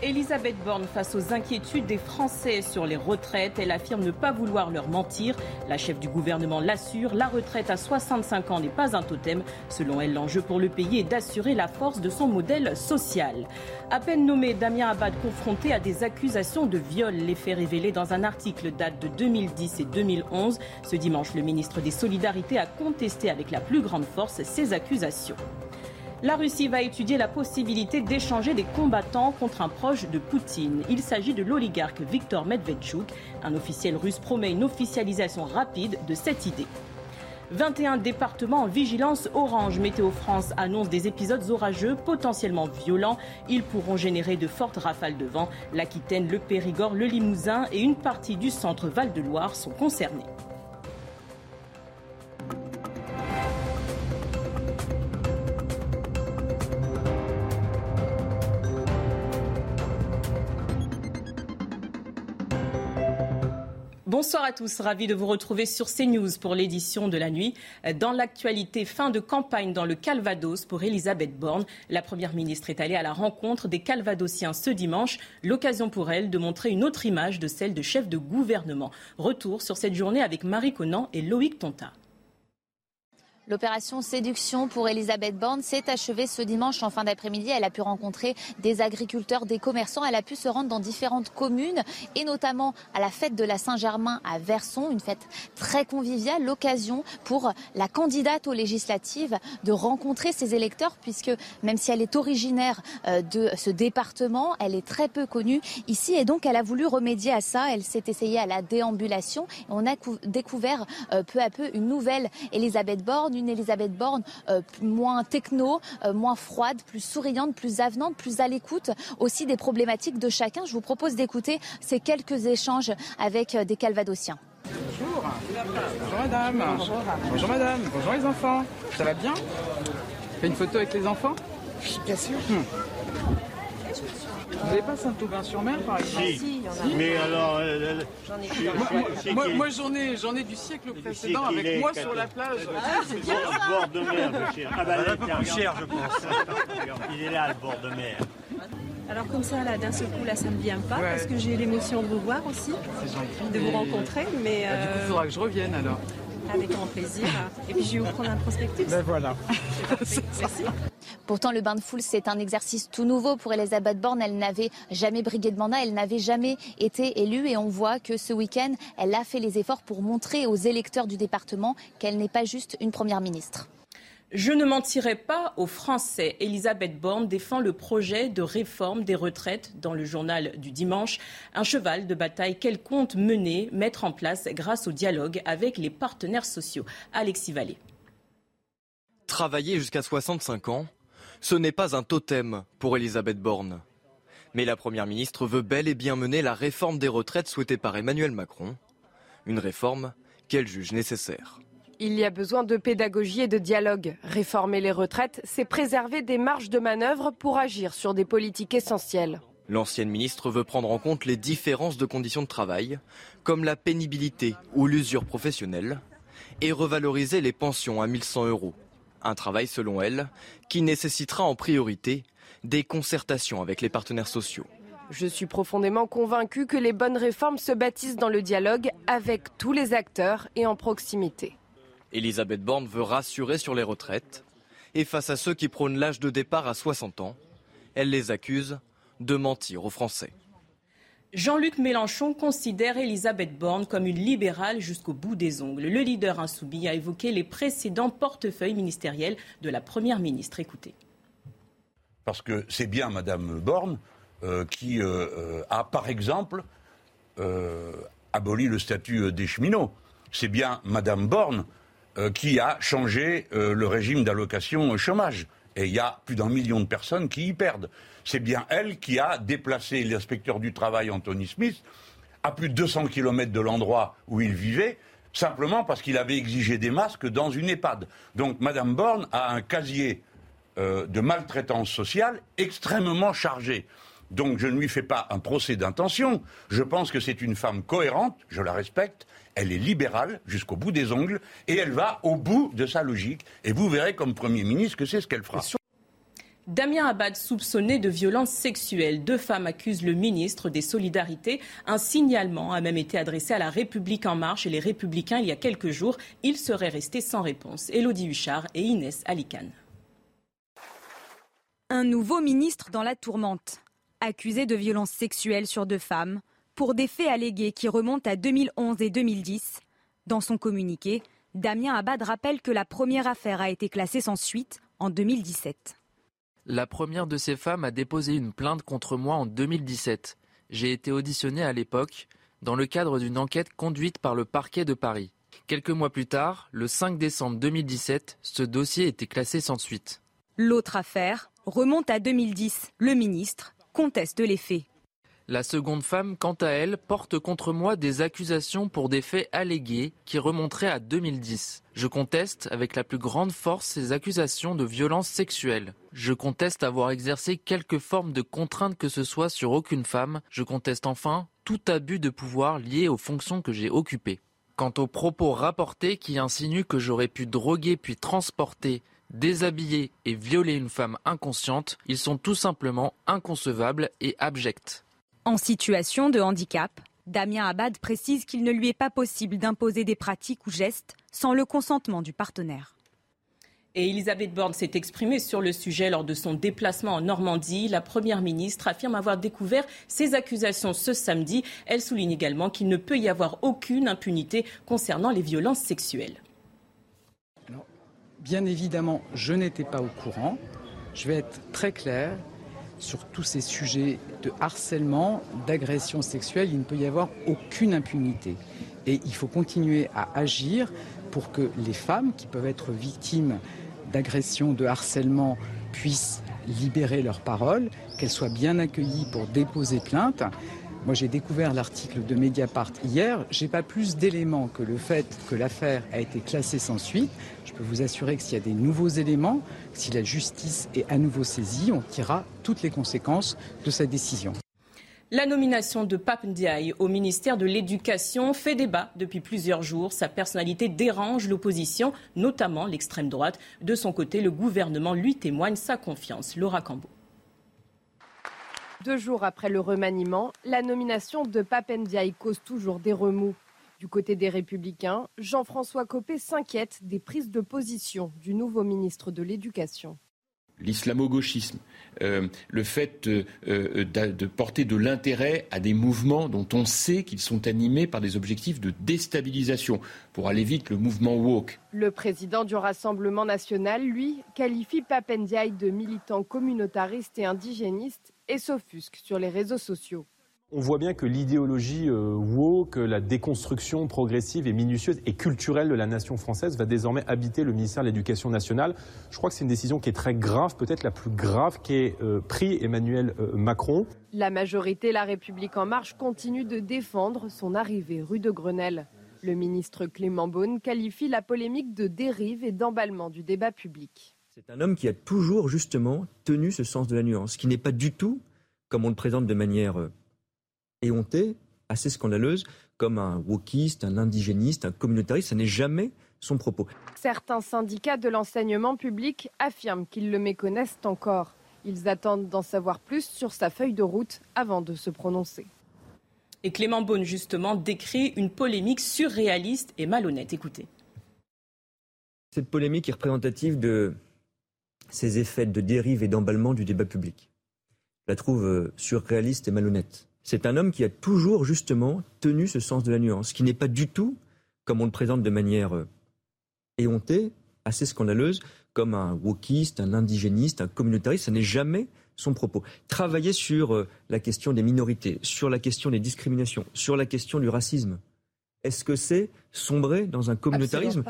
Elisabeth Borne face aux inquiétudes des Français sur les retraites. Elle affirme ne pas vouloir leur mentir. La chef du gouvernement l'assure, la retraite à 65 ans n'est pas un totem. Selon elle, l'enjeu pour le pays est d'assurer la force de son modèle social. À peine nommé, Damien Abad confronté à des accusations de viol. Les faits révélés dans un article date de 2010 et 2011. Ce dimanche, le ministre des Solidarités a contesté avec la plus grande force ces accusations. La Russie va étudier la possibilité d'échanger des combattants contre un proche de Poutine. Il s'agit de l'oligarque Viktor Medvedchuk. Un officiel russe promet une officialisation rapide de cette idée. 21 départements en vigilance orange. Météo France annonce des épisodes orageux potentiellement violents. Ils pourront générer de fortes rafales de vent. L'Aquitaine, le Périgord, le Limousin et une partie du centre Val-de-Loire sont concernés. Bonsoir à tous, ravi de vous retrouver sur CNews pour l'édition de la nuit. Dans l'actualité, fin de campagne dans le Calvados pour Elisabeth Borne. La Première ministre est allée à la rencontre des Calvadosiens ce dimanche, l'occasion pour elle de montrer une autre image de celle de chef de gouvernement. Retour sur cette journée avec Marie Conan et Loïc Tonta. L'opération séduction pour Elisabeth Borne s'est achevée ce dimanche en fin d'après-midi. Elle a pu rencontrer des agriculteurs, des commerçants. Elle a pu se rendre dans différentes communes et notamment à la fête de la Saint-Germain à Verson, une fête très conviviale, l'occasion pour la candidate aux législatives de rencontrer ses électeurs puisque même si elle est originaire euh, de ce département, elle est très peu connue ici et donc elle a voulu remédier à ça. Elle s'est essayée à la déambulation on a découvert euh, peu à peu une nouvelle Elisabeth Borne une Elisabeth Borne euh, moins techno, euh, moins froide, plus souriante, plus avenante, plus à l'écoute aussi des problématiques de chacun. Je vous propose d'écouter ces quelques échanges avec euh, des Calvadosiens. Bonjour. Bonjour madame. Bonjour. madame. Bonjour les enfants. Ça va bien? Fais une photo avec les enfants? Bien sûr. Hmm. Vous n'avez pas Saint-Aubin-sur-Mer par exemple Si, Mais alors. Euh, euh, moi, moi, j'en ai, j'en ai du siècle précédent avec moi sur la plage. Ah, c'est bien Le bord de mer, cher. Ah, bah, un peu plus cher, je pense. Il est là, le bord de mer. Alors comme ça, là, d'un seul coup, là, ça ne me vient pas, parce que j'ai l'émotion de vous voir aussi, de vous rencontrer. Mais bah, Du coup, il faudra que je revienne alors. Avec grand plaisir. Et puis je vais vous prendre un prospectus. Ben voilà. Merci. Pourtant, le bain de foule, c'est un exercice tout nouveau pour Elisabeth Borne. Elle n'avait jamais brigué de mandat, elle n'avait jamais été élue. Et on voit que ce week-end, elle a fait les efforts pour montrer aux électeurs du département qu'elle n'est pas juste une première ministre. Je ne mentirai pas aux Français. Elisabeth Borne défend le projet de réforme des retraites dans le journal du dimanche. Un cheval de bataille qu'elle compte mener, mettre en place grâce au dialogue avec les partenaires sociaux. Alexis Vallée. Travailler jusqu'à 65 ans, ce n'est pas un totem pour Elisabeth Borne. Mais la Première ministre veut bel et bien mener la réforme des retraites souhaitée par Emmanuel Macron. Une réforme qu'elle juge nécessaire. Il y a besoin de pédagogie et de dialogue. Réformer les retraites, c'est préserver des marges de manœuvre pour agir sur des politiques essentielles. L'ancienne ministre veut prendre en compte les différences de conditions de travail, comme la pénibilité ou l'usure professionnelle, et revaloriser les pensions à 1100 euros. Un travail, selon elle, qui nécessitera en priorité des concertations avec les partenaires sociaux. Je suis profondément convaincu que les bonnes réformes se bâtissent dans le dialogue avec tous les acteurs et en proximité. Elisabeth Borne veut rassurer sur les retraites. Et face à ceux qui prônent l'âge de départ à 60 ans, elle les accuse de mentir aux Français. Jean-Luc Mélenchon considère Elisabeth Borne comme une libérale jusqu'au bout des ongles. Le leader insoumis a évoqué les précédents portefeuilles ministériels de la Première ministre. Écoutez. Parce que c'est bien Madame Borne euh, qui euh, euh, a, par exemple, aboli le statut des cheminots. C'est bien Madame Borne qui a changé le régime d'allocation chômage. Et il y a plus d'un million de personnes qui y perdent. C'est bien elle qui a déplacé l'inspecteur du travail Anthony Smith à plus de 200 km de l'endroit où il vivait, simplement parce qu'il avait exigé des masques dans une EHPAD. Donc Mme Borne a un casier euh, de maltraitance sociale extrêmement chargé. Donc je ne lui fais pas un procès d'intention. Je pense que c'est une femme cohérente, je la respecte, elle est libérale jusqu'au bout des ongles et elle va au bout de sa logique. Et vous verrez comme Premier ministre que c'est ce qu'elle fera. Damien Abad soupçonné de violences sexuelles. Deux femmes accusent le ministre des Solidarités. Un signalement a même été adressé à la République en marche et les Républicains il y a quelques jours. Il serait resté sans réponse. Élodie Huchard et Inès Alicane. Un nouveau ministre dans la tourmente, accusé de violences sexuelles sur deux femmes, pour des faits allégués qui remontent à 2011 et 2010. Dans son communiqué, Damien Abad rappelle que la première affaire a été classée sans suite en 2017. La première de ces femmes a déposé une plainte contre moi en 2017. J'ai été auditionné à l'époque dans le cadre d'une enquête conduite par le parquet de Paris. Quelques mois plus tard, le 5 décembre 2017, ce dossier était classé sans suite. L'autre affaire remonte à 2010. Le ministre conteste les faits. La seconde femme, quant à elle, porte contre moi des accusations pour des faits allégués qui remonteraient à 2010. Je conteste avec la plus grande force ces accusations de violence sexuelle. Je conteste avoir exercé quelque forme de contrainte que ce soit sur aucune femme. Je conteste enfin tout abus de pouvoir lié aux fonctions que j'ai occupées. Quant aux propos rapportés qui insinuent que j'aurais pu droguer puis transporter déshabiller et violer une femme inconsciente, ils sont tout simplement inconcevables et abjects. En situation de handicap, Damien Abad précise qu'il ne lui est pas possible d'imposer des pratiques ou gestes sans le consentement du partenaire. Et Elisabeth Borne s'est exprimée sur le sujet lors de son déplacement en Normandie. La Première ministre affirme avoir découvert ces accusations ce samedi. Elle souligne également qu'il ne peut y avoir aucune impunité concernant les violences sexuelles. Bien évidemment, je n'étais pas au courant. Je vais être très clair sur tous ces sujets de harcèlement, d'agression sexuelle, il ne peut y avoir aucune impunité. Et il faut continuer à agir pour que les femmes qui peuvent être victimes d'agression, de harcèlement, puissent libérer leurs paroles, qu'elles soient bien accueillies pour déposer plainte. Moi, j'ai découvert l'article de Mediapart hier. J'ai pas plus d'éléments que le fait que l'affaire a été classée sans suite. Je peux vous assurer que s'il y a des nouveaux éléments, si la justice est à nouveau saisie, on tirera toutes les conséquences de cette décision. La nomination de Pape Ndiaye au ministère de l'Éducation fait débat depuis plusieurs jours. Sa personnalité dérange l'opposition, notamment l'extrême droite. De son côté, le gouvernement lui témoigne sa confiance. Laura Cambo. Deux jours après le remaniement, la nomination de Papendiaï cause toujours des remous. Du côté des Républicains, Jean-François Copé s'inquiète des prises de position du nouveau ministre de l'Éducation l'islamo-gauchisme, euh, le fait euh, de porter de l'intérêt à des mouvements dont on sait qu'ils sont animés par des objectifs de déstabilisation. Pour aller vite, le mouvement woke. Le président du Rassemblement national, lui, qualifie Papendiaï de militant communautariste et indigéniste et s'offusque sur les réseaux sociaux. On voit bien que l'idéologie euh, woke, la déconstruction progressive et minutieuse et culturelle de la nation française va désormais habiter le ministère de l'Éducation nationale. Je crois que c'est une décision qui est très grave, peut-être la plus grave qu'ait euh, pris Emmanuel euh, Macron. La majorité La République en marche continue de défendre son arrivée rue de Grenelle. Le ministre Clément Beaune qualifie la polémique de dérive et d'emballement du débat public. C'est un homme qui a toujours justement tenu ce sens de la nuance, qui n'est pas du tout, comme on le présente de manière éhontée, assez scandaleuse, comme un wokiste, un indigéniste, un communautariste. Ça n'est jamais son propos. Certains syndicats de l'enseignement public affirment qu'ils le méconnaissent encore. Ils attendent d'en savoir plus sur sa feuille de route avant de se prononcer. Et Clément Beaune, justement, décrit une polémique surréaliste et malhonnête. Écoutez. Cette polémique est représentative de ces effets de dérive et d'emballement du débat public. Je la trouve euh, surréaliste et malhonnête. C'est un homme qui a toujours justement tenu ce sens de la nuance, qui n'est pas du tout, comme on le présente de manière euh, éhontée, assez scandaleuse, comme un wokiste, un indigéniste, un communautariste. Ça n'est jamais son propos. Travailler sur euh, la question des minorités, sur la question des discriminations, sur la question du racisme. Est-ce que c'est sombrer dans un communautarisme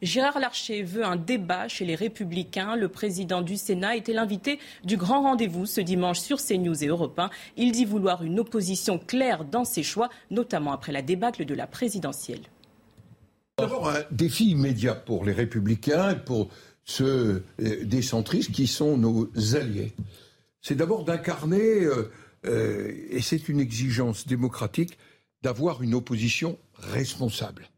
Gérard Larcher veut un débat chez les Républicains. Le président du Sénat était l'invité du grand rendez-vous ce dimanche sur CNews et Europe 1. Il dit vouloir une opposition claire dans ses choix, notamment après la débâcle de la présidentielle. D'abord, un défi immédiat pour les Républicains et pour ceux euh, des centristes qui sont nos alliés. C'est d'abord d'incarner, euh, euh, et c'est une exigence démocratique, d'avoir une opposition responsable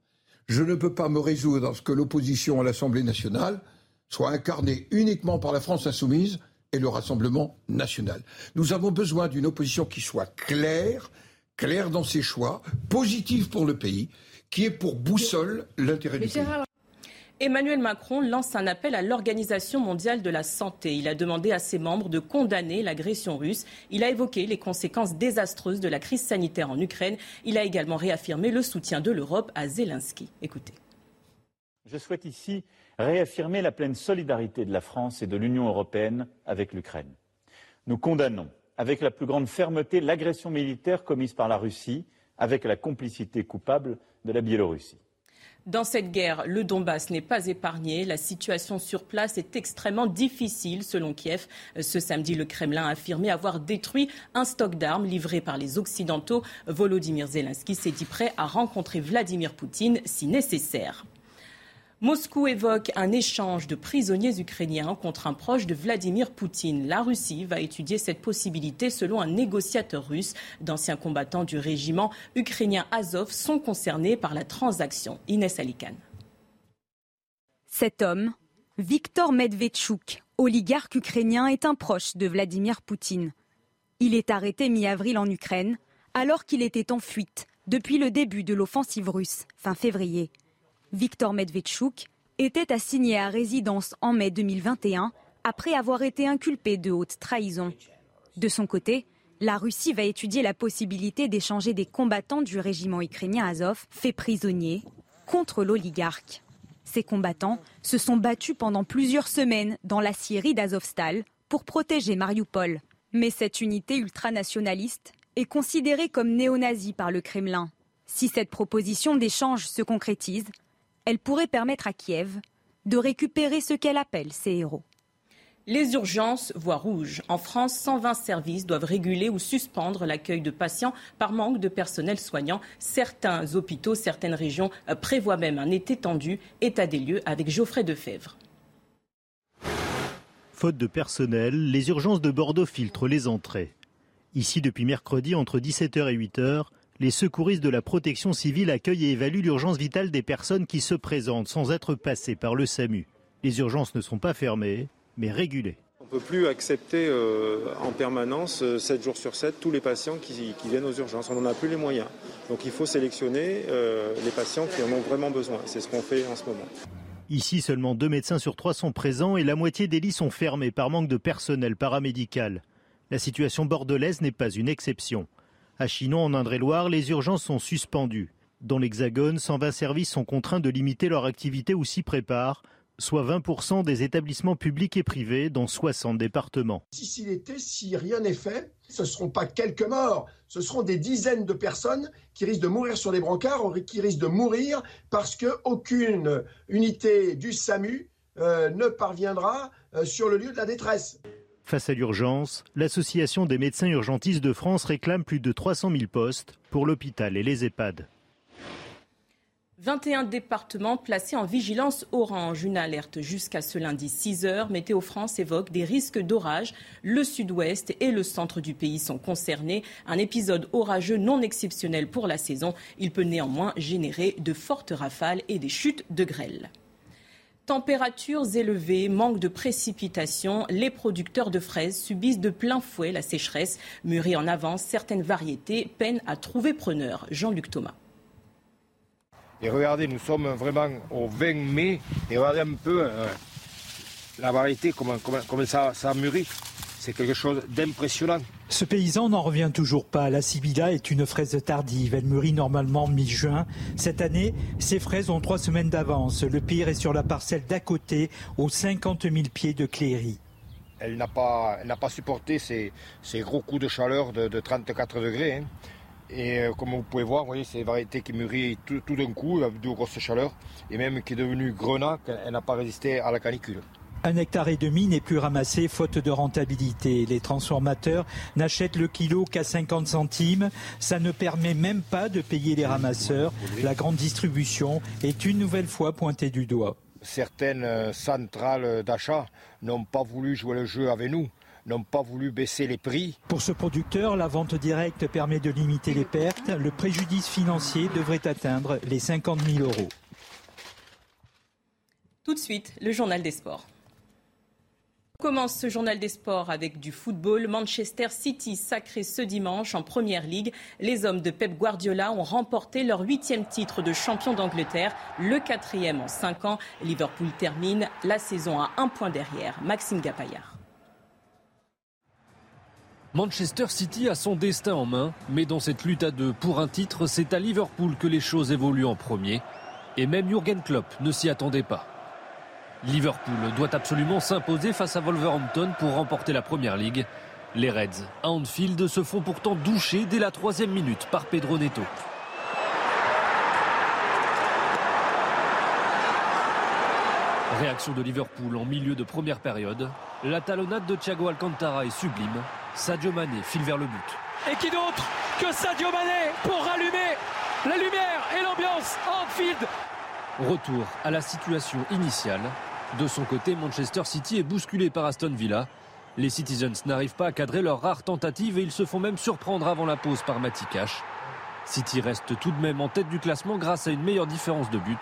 je ne peux pas me résoudre à ce que l'opposition à l'Assemblée nationale soit incarnée uniquement par la France insoumise et le Rassemblement national. Nous avons besoin d'une opposition qui soit claire, claire dans ses choix, positive pour le pays, qui ait pour boussole l'intérêt du pays. Emmanuel Macron lance un appel à l'Organisation mondiale de la santé. Il a demandé à ses membres de condamner l'agression russe. Il a évoqué les conséquences désastreuses de la crise sanitaire en Ukraine. Il a également réaffirmé le soutien de l'Europe à Zelensky. Écoutez. Je souhaite ici réaffirmer la pleine solidarité de la France et de l'Union européenne avec l'Ukraine. Nous condamnons avec la plus grande fermeté l'agression militaire commise par la Russie avec la complicité coupable de la Biélorussie. Dans cette guerre, le Donbass n'est pas épargné. La situation sur place est extrêmement difficile, selon Kiev. Ce samedi, le Kremlin a affirmé avoir détruit un stock d'armes livré par les Occidentaux. Volodymyr Zelensky s'est dit prêt à rencontrer Vladimir Poutine si nécessaire. Moscou évoque un échange de prisonniers ukrainiens contre un proche de Vladimir Poutine. La Russie va étudier cette possibilité selon un négociateur russe. D'anciens combattants du régiment ukrainien Azov sont concernés par la transaction. Inès Alikan. Cet homme, Viktor Medvedchuk, oligarque ukrainien, est un proche de Vladimir Poutine. Il est arrêté mi-avril en Ukraine alors qu'il était en fuite depuis le début de l'offensive russe fin février. Viktor Medvedchuk était assigné à résidence en mai 2021 après avoir été inculpé de haute trahison. De son côté, la Russie va étudier la possibilité d'échanger des combattants du régiment ukrainien Azov faits prisonniers contre l'oligarque. Ces combattants se sont battus pendant plusieurs semaines dans la Syrie d'Azovstal pour protéger Mariupol. Mais cette unité ultranationaliste est considérée comme néo-nazie par le Kremlin. Si cette proposition d'échange se concrétise, elle pourrait permettre à Kiev de récupérer ce qu'elle appelle ses héros. Les urgences voient rouge. En France, 120 services doivent réguler ou suspendre l'accueil de patients par manque de personnel soignant. Certains hôpitaux, certaines régions prévoient même un été tendu. État des lieux avec Geoffrey Defebvre. Faute de personnel, les urgences de Bordeaux filtrent les entrées. Ici, depuis mercredi, entre 17h et 8h, les secouristes de la protection civile accueillent et évaluent l'urgence vitale des personnes qui se présentent sans être passées par le SAMU. Les urgences ne sont pas fermées, mais régulées. On ne peut plus accepter euh, en permanence, 7 euh, jours sur 7, tous les patients qui, viennent aux urgences. On n'en a plus les moyens. Donc il faut sélectionner euh, les patients qui en ont vraiment besoin. C'est ce qu'on fait en ce moment. Ici, seulement deux médecins sur trois sont présents et la moitié des lits sont fermés par manque de personnel paramédical. La situation bordelaise n'est pas une exception. À Chinon, en Indre-et-Loire, les urgences sont suspendues. Dans l'Hexagone, 120 services sont contraints de limiter leur activité ou s'y préparent, soit 20% des établissements publics et privés dans 60 départements. Si rien n'est fait, ce ne seront pas quelques morts, ce seront des dizaines de personnes qui risquent de mourir sur les brancards, qui risquent de mourir parce qu'aucune unité du SAMU euh, ne parviendra euh, sur le lieu de la détresse. Face à l'urgence, l'Association des médecins urgentistes de France réclame plus de 300 000 postes pour l'hôpital et les EHPAD. 21 départements placés en vigilance orange. Une alerte jusqu'à ce lundi 6 heures. Météo France évoque des risques d'orage. Le sud-ouest et le centre du pays sont concernés. Un épisode orageux non exceptionnel pour la saison. Il peut néanmoins générer de fortes rafales et des chutes de grêle. Températures élevées, manque de précipitations, les producteurs de fraises subissent de plein fouet la sécheresse. Mûries en avance, certaines variétés peinent à trouver preneur. Jean-Luc Thomas. Et regardez, nous sommes vraiment au 20 mai. Et regardez un peu euh, la variété, comment, ça, ça mûrit. C'est quelque chose d'impressionnant. Ce paysan n'en revient toujours pas. La Sibilla est une fraise tardive. Elle mûrit normalement mi-juin. Cette année, ces fraises ont trois semaines d'avance. Le pire est sur la parcelle d'à côté, aux 50 000 pieds de Cléry. Elle n'a pas, pas supporté ces, gros coups de chaleur de, 34 degrés. Hein. Et euh, comme vous pouvez voir, voyez, c'est une variété qui mûrit tout, d'un coup, avec de grosses chaleurs, et même qui est devenue grenat, elle n'a pas résisté à la canicule. Un hectare et demi n'est plus ramassé faute de rentabilité. Les transformateurs n'achètent le kilo qu'à 50 centimes. Ça ne permet même pas de payer les ramasseurs. La grande distribution est une nouvelle fois pointée du doigt. Certaines euh, centrales d'achat n'ont pas voulu jouer le jeu avec nous n'ont pas voulu baisser les prix. Pour ce producteur, la vente directe permet de limiter les pertes. Le préjudice financier devrait atteindre les 50 000 euros. Tout de suite, le journal des sports commence ce journal des sports avec du football. Manchester City sacré ce dimanche en Première Ligue. Les hommes de Pep Guardiola ont remporté leur huitième titre de champion d'Angleterre, le quatrième en cinq ans. Liverpool termine la saison à un point derrière. Maxime Gapaillard. Manchester City a son destin en main, mais dans cette lutte à deux pour un titre, c'est à Liverpool que les choses évoluent en premier. Et même Jürgen Klopp ne s'y attendait pas. Liverpool doit absolument s'imposer face à Wolverhampton pour remporter la Première Ligue. Les Reds à Anfield se font pourtant doucher dès la troisième minute par Pedro Neto. Réaction de Liverpool en milieu de première période. La talonnade de Thiago Alcantara est sublime. Sadio Mané file vers le but. Et qui d'autre que Sadio Mané pour rallumer la lumière et l'ambiance Anfield? Retour à la situation initiale de son côté, Manchester City est bousculé par Aston Villa. Les Citizens n'arrivent pas à cadrer leur rare tentative et ils se font même surprendre avant la pause par Matty. City reste tout de même en tête du classement grâce à une meilleure différence de but.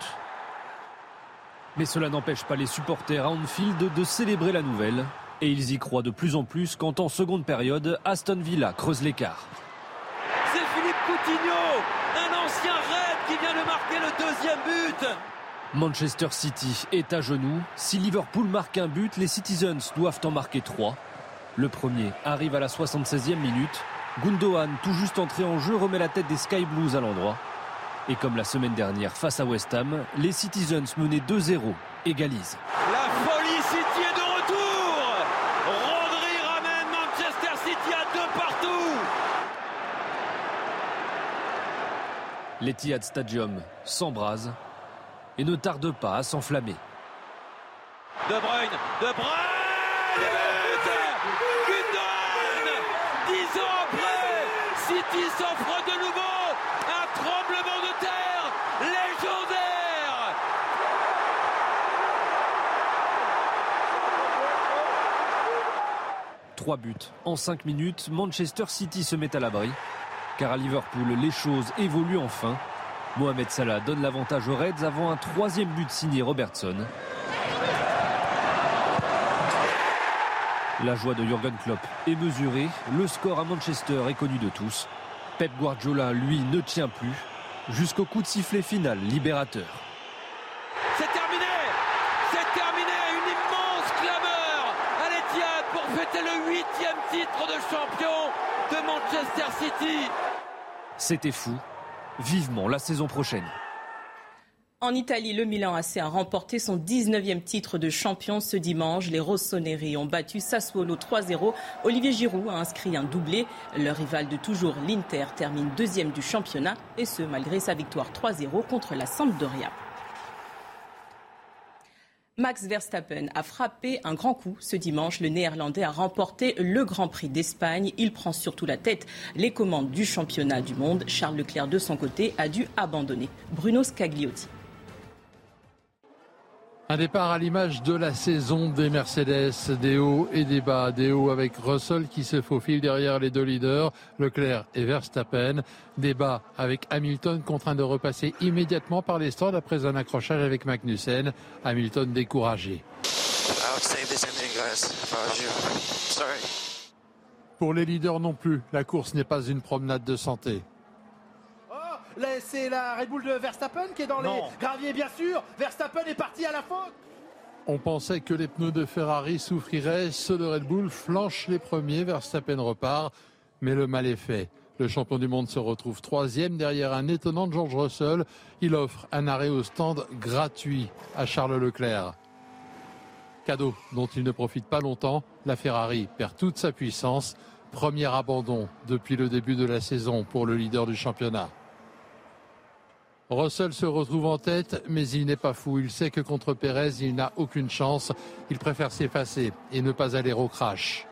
Mais cela n'empêche pas les supporters à Anfield de célébrer la nouvelle. Et ils y croient de plus en plus quand en seconde période, Aston Villa creuse l'écart. C'est Philippe Coutinho, un ancien Red qui vient de marquer le deuxième but. Manchester City est à genoux. Si Liverpool marque un but, les Citizens doivent en marquer trois. Le premier arrive à la 76e minute. Gundogan, tout juste entré en jeu, remet la tête des Sky Blues à l'endroit. Et comme la semaine dernière face à West Ham, les Citizens menés 2-0 égalisent. La folie City est de retour Rodri ramène Manchester City à deux partout L'Etihad Stadium s'embrase et ne tarde pas à s'enflammer. De Bruyne, De Bruyne Dix ans après, City s'offre de nouveau un tremblement de terre légendaire Trois buts en cinq minutes, Manchester City se met à l'abri. Car à Liverpool, les choses évoluent enfin Mohamed Salah donne l'avantage aux Reds avant un troisième but signé Robertson. La joie de Jurgen Klopp est mesurée. Le score à Manchester est connu de tous. Pep Guardiola, lui, ne tient plus. Jusqu'au coup de sifflet final libérateur. C'est terminé C'est terminé Une immense clameur à l'Etihad pour fêter le huitième titre de champion de Manchester City. C'était fou vivement la saison prochaine. En Italie, le Milan AC a remporté son 19e titre de champion ce dimanche. Les Rossoneri ont battu Sassuolo 3-0. Olivier Giroud a inscrit un doublé. Le rival de toujours, l'Inter, termine deuxième du championnat, et ce malgré sa victoire 3-0 contre la Sampdoria. Max Verstappen a frappé un grand coup ce dimanche. Le Néerlandais a remporté le Grand Prix d'Espagne. Il prend surtout la tête les commandes du championnat du monde. Charles Leclerc, de son côté, a dû abandonner. Bruno Scagliotti. Un départ à l'image de la saison des Mercedes, des hauts et des bas. Des hauts avec Russell qui se faufile derrière les deux leaders, Leclerc et Verstappen. Des bas avec Hamilton contraint de repasser immédiatement par les stands après un accrochage avec Magnussen. Hamilton découragé. Pour les leaders non plus, la course n'est pas une promenade de santé. C'est la Red Bull de Verstappen qui est dans les graviers, bien sûr. Verstappen est parti à la faute. On pensait que les pneus de Ferrari souffriraient. Ceux de Red Bull flanchent les premiers. Verstappen repart. Mais le mal est fait. Le champion du monde se retrouve troisième derrière un étonnant George Russell. Il offre un arrêt au stand gratuit à Charles Leclerc. Cadeau dont il ne profite pas longtemps. La Ferrari perd toute sa puissance. Premier abandon depuis le début de la saison pour le leader du championnat. Russell se retrouve en tête, mais il n'est pas fou. Il sait que contre Pérez, il n'a aucune chance. Il préfère s'effacer et ne pas aller au crash.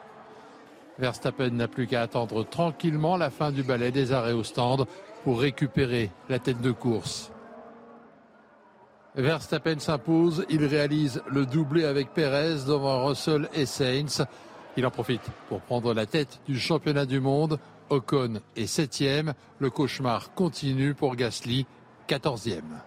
Verstappen n'a plus qu'à attendre tranquillement la fin du balai des arrêts au stand pour récupérer la tête de course. Verstappen s'impose, il réalise le doublé avec Pérez devant Russell et Sainz. Il en profite pour prendre la tête du championnat du monde. Ocon est septième. Le cauchemar continue pour Gasly, quatorzième.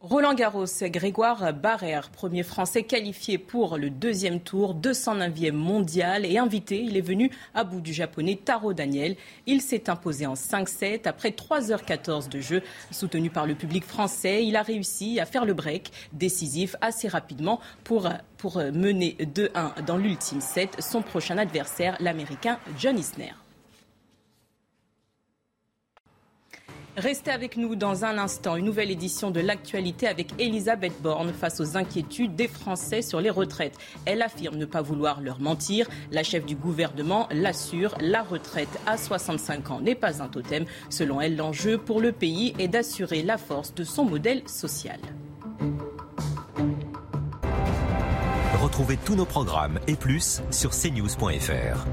Roland Garros, Grégoire Barrère, premier français qualifié pour le deuxième tour, 209e mondial et invité. Il est venu à bout du japonais Taro Daniel. Il s'est imposé en 5-7 après 3h14 de jeu. Soutenu par le public français, il a réussi à faire le break décisif assez rapidement pour, pour mener 2-1 dans l'ultime set. Son prochain adversaire, l'américain John Isner. Restez avec nous dans un instant. Une nouvelle édition de l'actualité avec Elisabeth Borne face aux inquiétudes des Français sur les retraites. Elle affirme ne pas vouloir leur mentir. La chef du gouvernement l'assure. La retraite à 65 ans n'est pas un totem. Selon elle, l'enjeu pour le pays est d'assurer la force de son modèle social. Retrouvez tous nos programmes et plus sur cnews.fr.